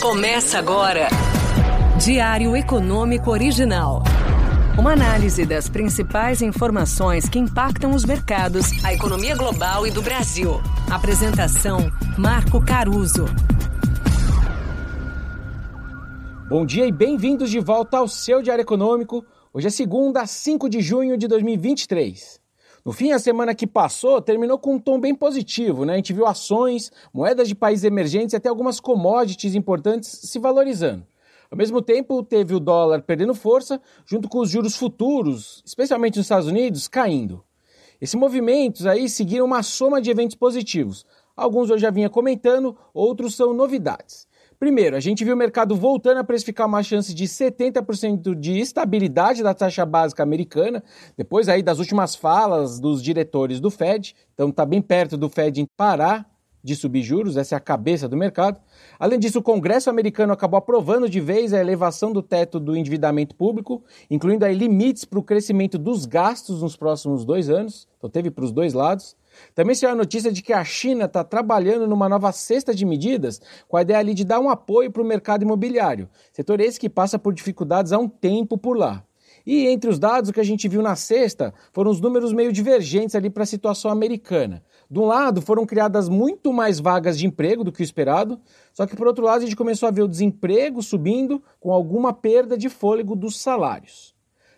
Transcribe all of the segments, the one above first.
Começa agora. Diário Econômico Original. Uma análise das principais informações que impactam os mercados, a economia global e do Brasil. Apresentação: Marco Caruso. Bom dia e bem-vindos de volta ao seu Diário Econômico. Hoje é segunda, 5 de junho de 2023. No fim, a semana que passou terminou com um tom bem positivo, né? A gente viu ações, moedas de países emergentes e até algumas commodities importantes se valorizando. Ao mesmo tempo, teve o dólar perdendo força, junto com os juros futuros, especialmente nos Estados Unidos, caindo. Esses movimentos aí seguiram uma soma de eventos positivos. Alguns eu já vinha comentando, outros são novidades. Primeiro, a gente viu o mercado voltando a precificar uma chance de 70% de estabilidade da taxa básica americana, depois aí das últimas falas dos diretores do Fed, então está bem perto do Fed parar de subir juros, essa é a cabeça do mercado. Além disso, o Congresso americano acabou aprovando de vez a elevação do teto do endividamento público, incluindo aí limites para o crescimento dos gastos nos próximos dois anos, então teve para os dois lados. Também saiu a notícia de que a China está trabalhando numa nova cesta de medidas com a ideia ali de dar um apoio para o mercado imobiliário, setor esse que passa por dificuldades há um tempo por lá. E entre os dados, o que a gente viu na sexta foram os números meio divergentes ali para a situação americana. De um lado, foram criadas muito mais vagas de emprego do que o esperado, só que por outro lado, a gente começou a ver o desemprego subindo com alguma perda de fôlego dos salários.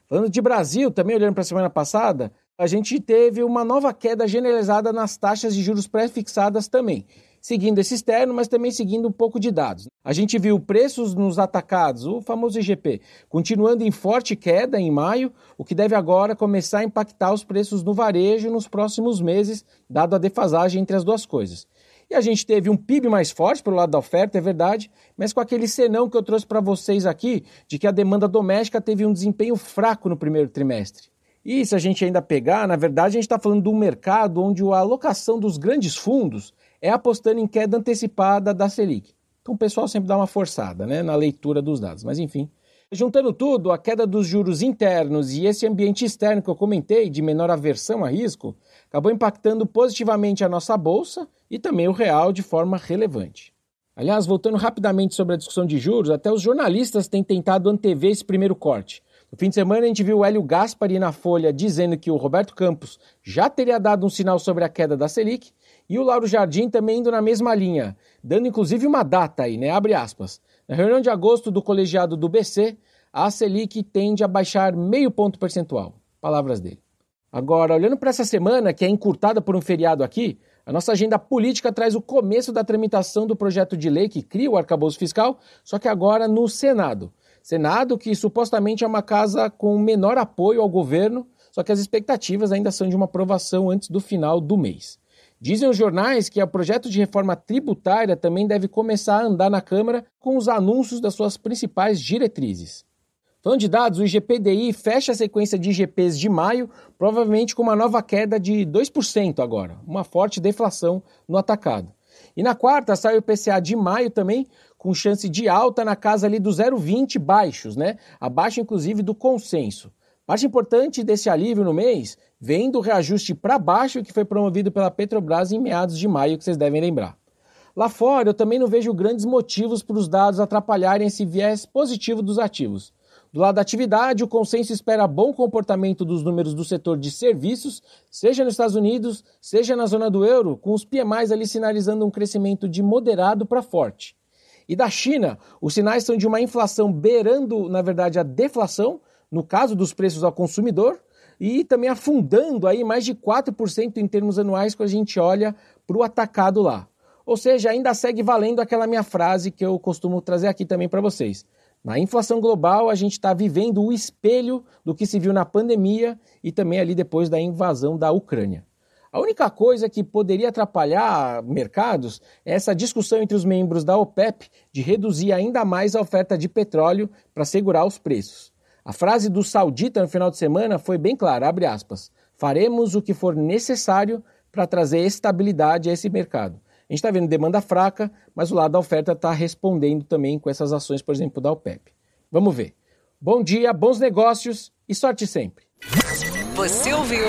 Falando de Brasil, também olhando para a semana passada, a gente teve uma nova queda generalizada nas taxas de juros pré-fixadas também, seguindo esse externo, mas também seguindo um pouco de dados. A gente viu preços nos atacados, o famoso IGP, continuando em forte queda em maio, o que deve agora começar a impactar os preços no varejo nos próximos meses, dado a defasagem entre as duas coisas. E a gente teve um PIB mais forte pelo lado da oferta, é verdade, mas com aquele senão que eu trouxe para vocês aqui, de que a demanda doméstica teve um desempenho fraco no primeiro trimestre. E se a gente ainda pegar, na verdade, a gente está falando de um mercado onde a alocação dos grandes fundos é apostando em queda antecipada da Selic. Então o pessoal sempre dá uma forçada né, na leitura dos dados. Mas enfim. Juntando tudo, a queda dos juros internos e esse ambiente externo que eu comentei, de menor aversão a risco, acabou impactando positivamente a nossa bolsa e também o real de forma relevante. Aliás, voltando rapidamente sobre a discussão de juros, até os jornalistas têm tentado antever esse primeiro corte. No fim de semana, a gente viu o Hélio Gaspari na Folha dizendo que o Roberto Campos já teria dado um sinal sobre a queda da Selic, e o Lauro Jardim também indo na mesma linha, dando inclusive uma data aí, né? Abre aspas. Na reunião de agosto do colegiado do BC, a Selic tende a baixar meio ponto percentual. Palavras dele. Agora, olhando para essa semana, que é encurtada por um feriado aqui, a nossa agenda política traz o começo da tramitação do projeto de lei que cria o arcabouço fiscal, só que agora no Senado. Senado, que supostamente é uma casa com menor apoio ao governo, só que as expectativas ainda são de uma aprovação antes do final do mês. Dizem os jornais que o projeto de reforma tributária também deve começar a andar na Câmara com os anúncios das suas principais diretrizes. Falando de dados, o IGPDI fecha a sequência de IGPs de maio, provavelmente com uma nova queda de 2% agora, uma forte deflação no atacado. E na quarta sai o IPCA de maio também, com chance de alta na casa ali do 0,20 baixos, né? Abaixo inclusive do consenso. Parte importante desse alívio no mês vem do reajuste para baixo que foi promovido pela Petrobras em meados de maio, que vocês devem lembrar. Lá fora, eu também não vejo grandes motivos para os dados atrapalharem esse viés positivo dos ativos. Do lado da atividade, o consenso espera bom comportamento dos números do setor de serviços, seja nos Estados Unidos, seja na zona do euro, com os PMIs ali sinalizando um crescimento de moderado para forte. E da China, os sinais são de uma inflação beirando, na verdade, a deflação, no caso dos preços ao consumidor, e também afundando aí mais de 4% em termos anuais quando a gente olha para o atacado lá. Ou seja, ainda segue valendo aquela minha frase que eu costumo trazer aqui também para vocês. Na inflação global, a gente está vivendo o espelho do que se viu na pandemia e também ali depois da invasão da Ucrânia. A única coisa que poderia atrapalhar mercados é essa discussão entre os membros da OPEP de reduzir ainda mais a oferta de petróleo para segurar os preços. A frase do saudita no final de semana foi bem clara, abre aspas, faremos o que for necessário para trazer estabilidade a esse mercado. A gente está vendo demanda fraca, mas o lado da oferta está respondendo também com essas ações, por exemplo, da OPEP. Vamos ver. Bom dia, bons negócios e sorte sempre. Você ouviu?